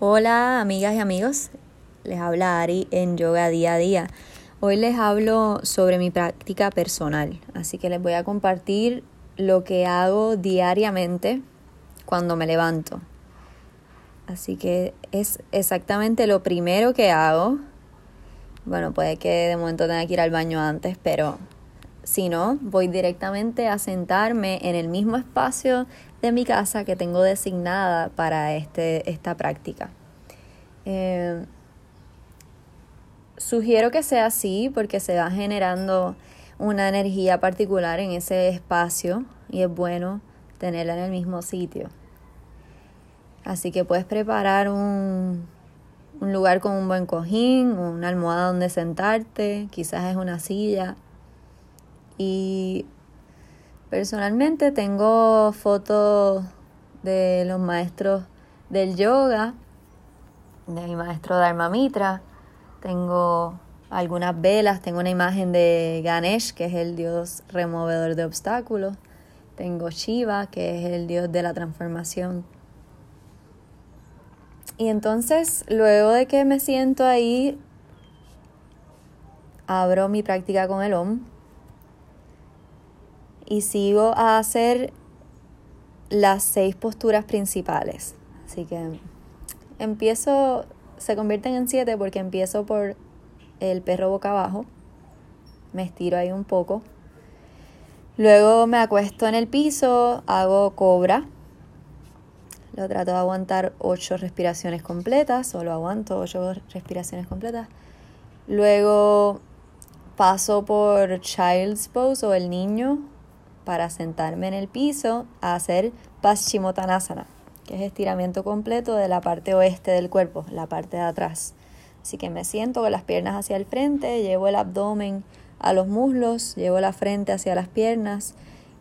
Hola amigas y amigos, les habla Ari en Yoga Día a Día. Hoy les hablo sobre mi práctica personal, así que les voy a compartir lo que hago diariamente cuando me levanto. Así que es exactamente lo primero que hago. Bueno, puede que de momento tenga que ir al baño antes, pero si no, voy directamente a sentarme en el mismo espacio de mi casa que tengo designada para este, esta práctica. Eh, sugiero que sea así porque se va generando una energía particular en ese espacio y es bueno tenerla en el mismo sitio. Así que puedes preparar un, un lugar con un buen cojín, una almohada donde sentarte, quizás es una silla. Y Personalmente tengo fotos de los maestros del yoga, de mi maestro Dharma Mitra, tengo algunas velas, tengo una imagen de Ganesh, que es el dios removedor de obstáculos, tengo Shiva, que es el dios de la transformación. Y entonces, luego de que me siento ahí, abro mi práctica con el OM y sigo a hacer las seis posturas principales. Así que empiezo, se convierten en siete porque empiezo por el perro boca abajo, me estiro ahí un poco, luego me acuesto en el piso, hago cobra, lo trato de aguantar ocho respiraciones completas, solo aguanto ocho respiraciones completas, luego paso por child's pose o el niño para sentarme en el piso a hacer Paschimottanasana, que es estiramiento completo de la parte oeste del cuerpo, la parte de atrás. Así que me siento con las piernas hacia el frente, llevo el abdomen a los muslos, llevo la frente hacia las piernas,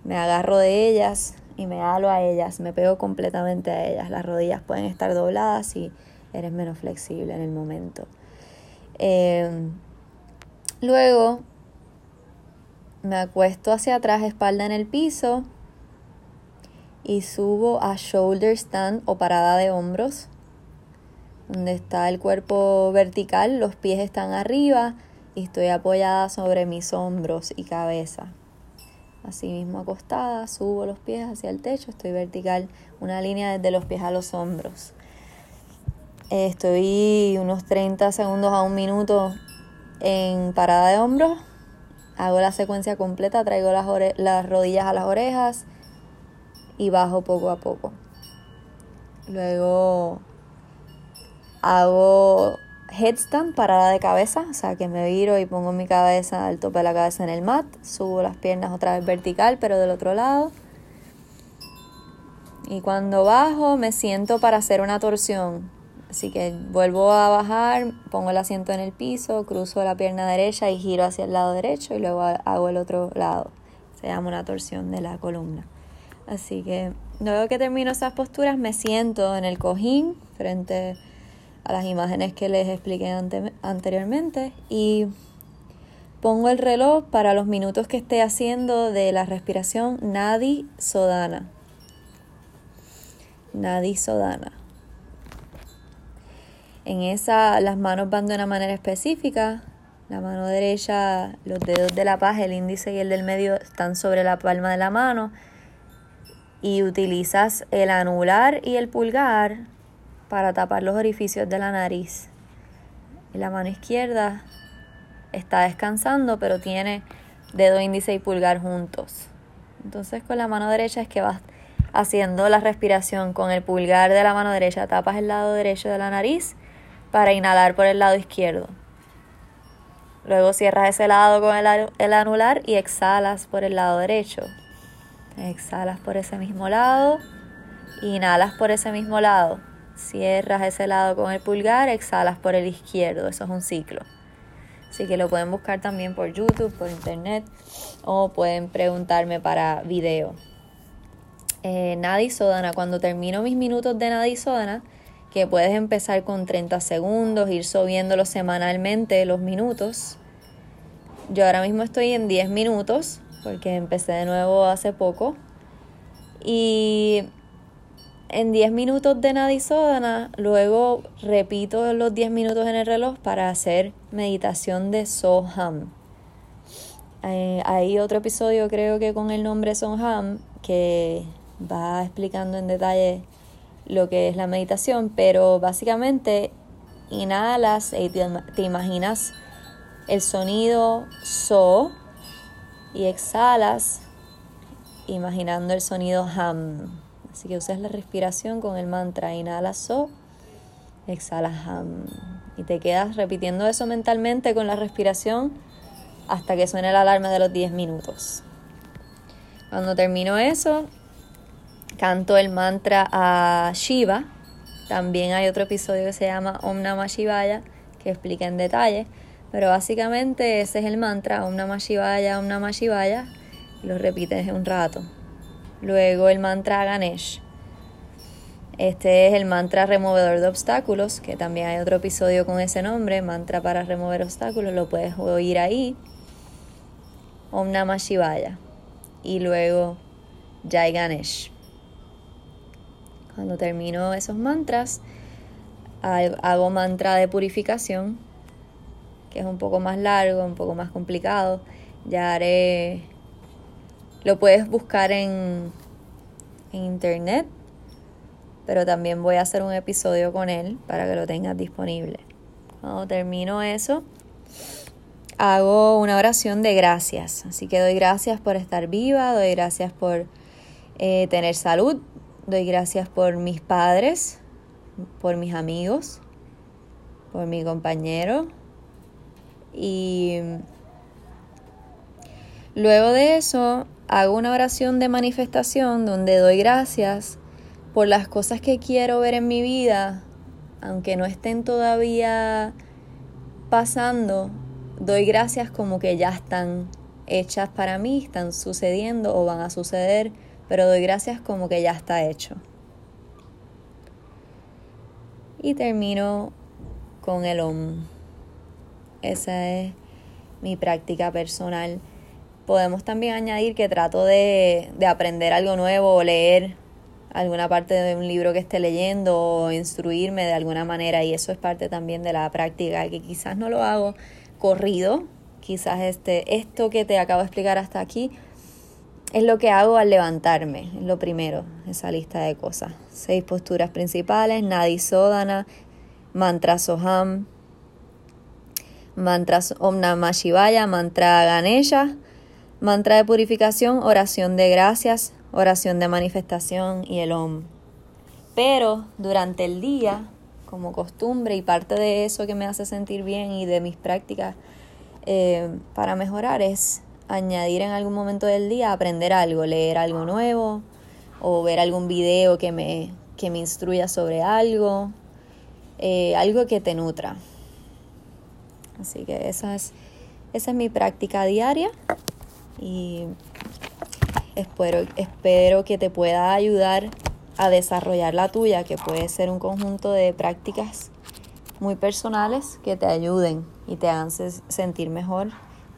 me agarro de ellas y me halo a ellas, me pego completamente a ellas. Las rodillas pueden estar dobladas y eres menos flexible en el momento. Eh, luego me acuesto hacia atrás, espalda en el piso y subo a shoulder stand o parada de hombros, donde está el cuerpo vertical, los pies están arriba y estoy apoyada sobre mis hombros y cabeza. Así mismo acostada, subo los pies hacia el techo, estoy vertical, una línea desde los pies a los hombros. Estoy unos 30 segundos a un minuto en parada de hombros Hago la secuencia completa, traigo las, las rodillas a las orejas y bajo poco a poco. Luego hago headstand, parada de cabeza, o sea que me viro y pongo mi cabeza, al tope de la cabeza en el mat, subo las piernas otra vez vertical, pero del otro lado. Y cuando bajo me siento para hacer una torsión. Así que vuelvo a bajar, pongo el asiento en el piso, cruzo la pierna derecha y giro hacia el lado derecho y luego hago el otro lado. Se llama una torsión de la columna. Así que luego que termino esas posturas me siento en el cojín frente a las imágenes que les expliqué anteriormente y pongo el reloj para los minutos que esté haciendo de la respiración Nadi Sodana. Nadi Sodana. En esa las manos van de una manera específica. La mano derecha, los dedos de la paz, el índice y el del medio están sobre la palma de la mano. Y utilizas el anular y el pulgar para tapar los orificios de la nariz. Y la mano izquierda está descansando, pero tiene dedo índice y pulgar juntos. Entonces con la mano derecha es que vas haciendo la respiración con el pulgar de la mano derecha, tapas el lado derecho de la nariz para inhalar por el lado izquierdo. Luego cierras ese lado con el, anular y exhalas por el lado derecho. Exhalas por ese mismo lado, inhalas por ese mismo lado. Cierras ese lado con el pulgar, exhalas por el izquierdo. Eso es un ciclo. Así que lo pueden buscar también por YouTube, por internet o pueden preguntarme para video. Eh, Sodana, cuando termino mis minutos de Nadi Sodana, que puedes empezar con 30 segundos, ir subiéndolo semanalmente los minutos. Yo ahora mismo estoy en 10 minutos porque empecé de nuevo hace poco. Y en 10 minutos de Nadisodana, luego repito los 10 minutos en el reloj para hacer meditación de Soham. Eh, hay otro episodio creo que con el nombre Soham que va explicando en detalle lo que es la meditación, pero básicamente inhalas y te, imaginas el sonido So y exhalas imaginando el sonido Ham. Así que usas la respiración con el mantra inhala So, exhala Ham. Y te quedas repitiendo eso mentalmente con la respiración hasta que suene la alarma de los 10 minutos. Cuando termino eso, canto el mantra a Shiva. También hay otro episodio que se llama Om Namah Shivaya que explica en detalle. Pero básicamente ese es el mantra Om Namah Shivaya, Om Namah Shivaya. Lo repites un rato. Luego el mantra Ganesh. Este es el mantra removedor de obstáculos, que también hay otro episodio con ese nombre, mantra para remover obstáculos, lo puedes oír ahí. Om Namah Shivaya. Y luego Jai Ganesh. Cuando termino esos mantras, hago mantra de purificación, que es un poco más largo, un poco más complicado. Ya haré... Lo puedes buscar en, internet, pero también voy a hacer un episodio con él para que lo tengas disponible. Cuando termino eso, hago una oración de gracias. Así que doy gracias por estar viva, doy gracias por eh, tener salud, Doy gracias por mis padres, por mis amigos, por mi compañero. Y luego de eso hago una oración de manifestación donde doy gracias por las cosas que quiero ver en mi vida, aunque no estén todavía pasando, doy gracias como que ya están hechas para mí, están sucediendo o van a suceder pero doy gracias como que ya está hecho. Y termino con el OM. Esa es mi práctica personal. Podemos también añadir que trato de, de aprender algo nuevo o leer alguna parte de un libro que esté leyendo o instruirme de alguna manera y eso es parte también de la práctica que quizás no lo hago corrido, quizás este esto que te acabo de explicar hasta aquí es lo que hago al levantarme, es lo primero, esa lista de cosas. Seis posturas principales, Nadi Sodana, mantra Soham, mantra Om Namah Shivaya, mantra Ganesha, mantra de purificación, oración de gracias, oración de manifestación y el Om. Pero durante el día, como costumbre y parte de eso que me hace sentir bien y de mis prácticas eh, para mejorar es añadir en algún momento del día, aprender algo, leer algo nuevo o ver algún video que me, que me instruya sobre algo, eh, algo que te nutra. Así que esa es, esa es mi práctica diaria y espero, espero que te pueda ayudar a desarrollar la tuya, que puede ser un conjunto de prácticas muy personales que te ayuden y te hagan sentir mejor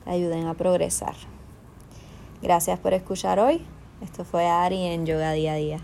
ayuden a progresar. Gracias por escuchar hoy. Esto fue Ari en Yoga Día a Día.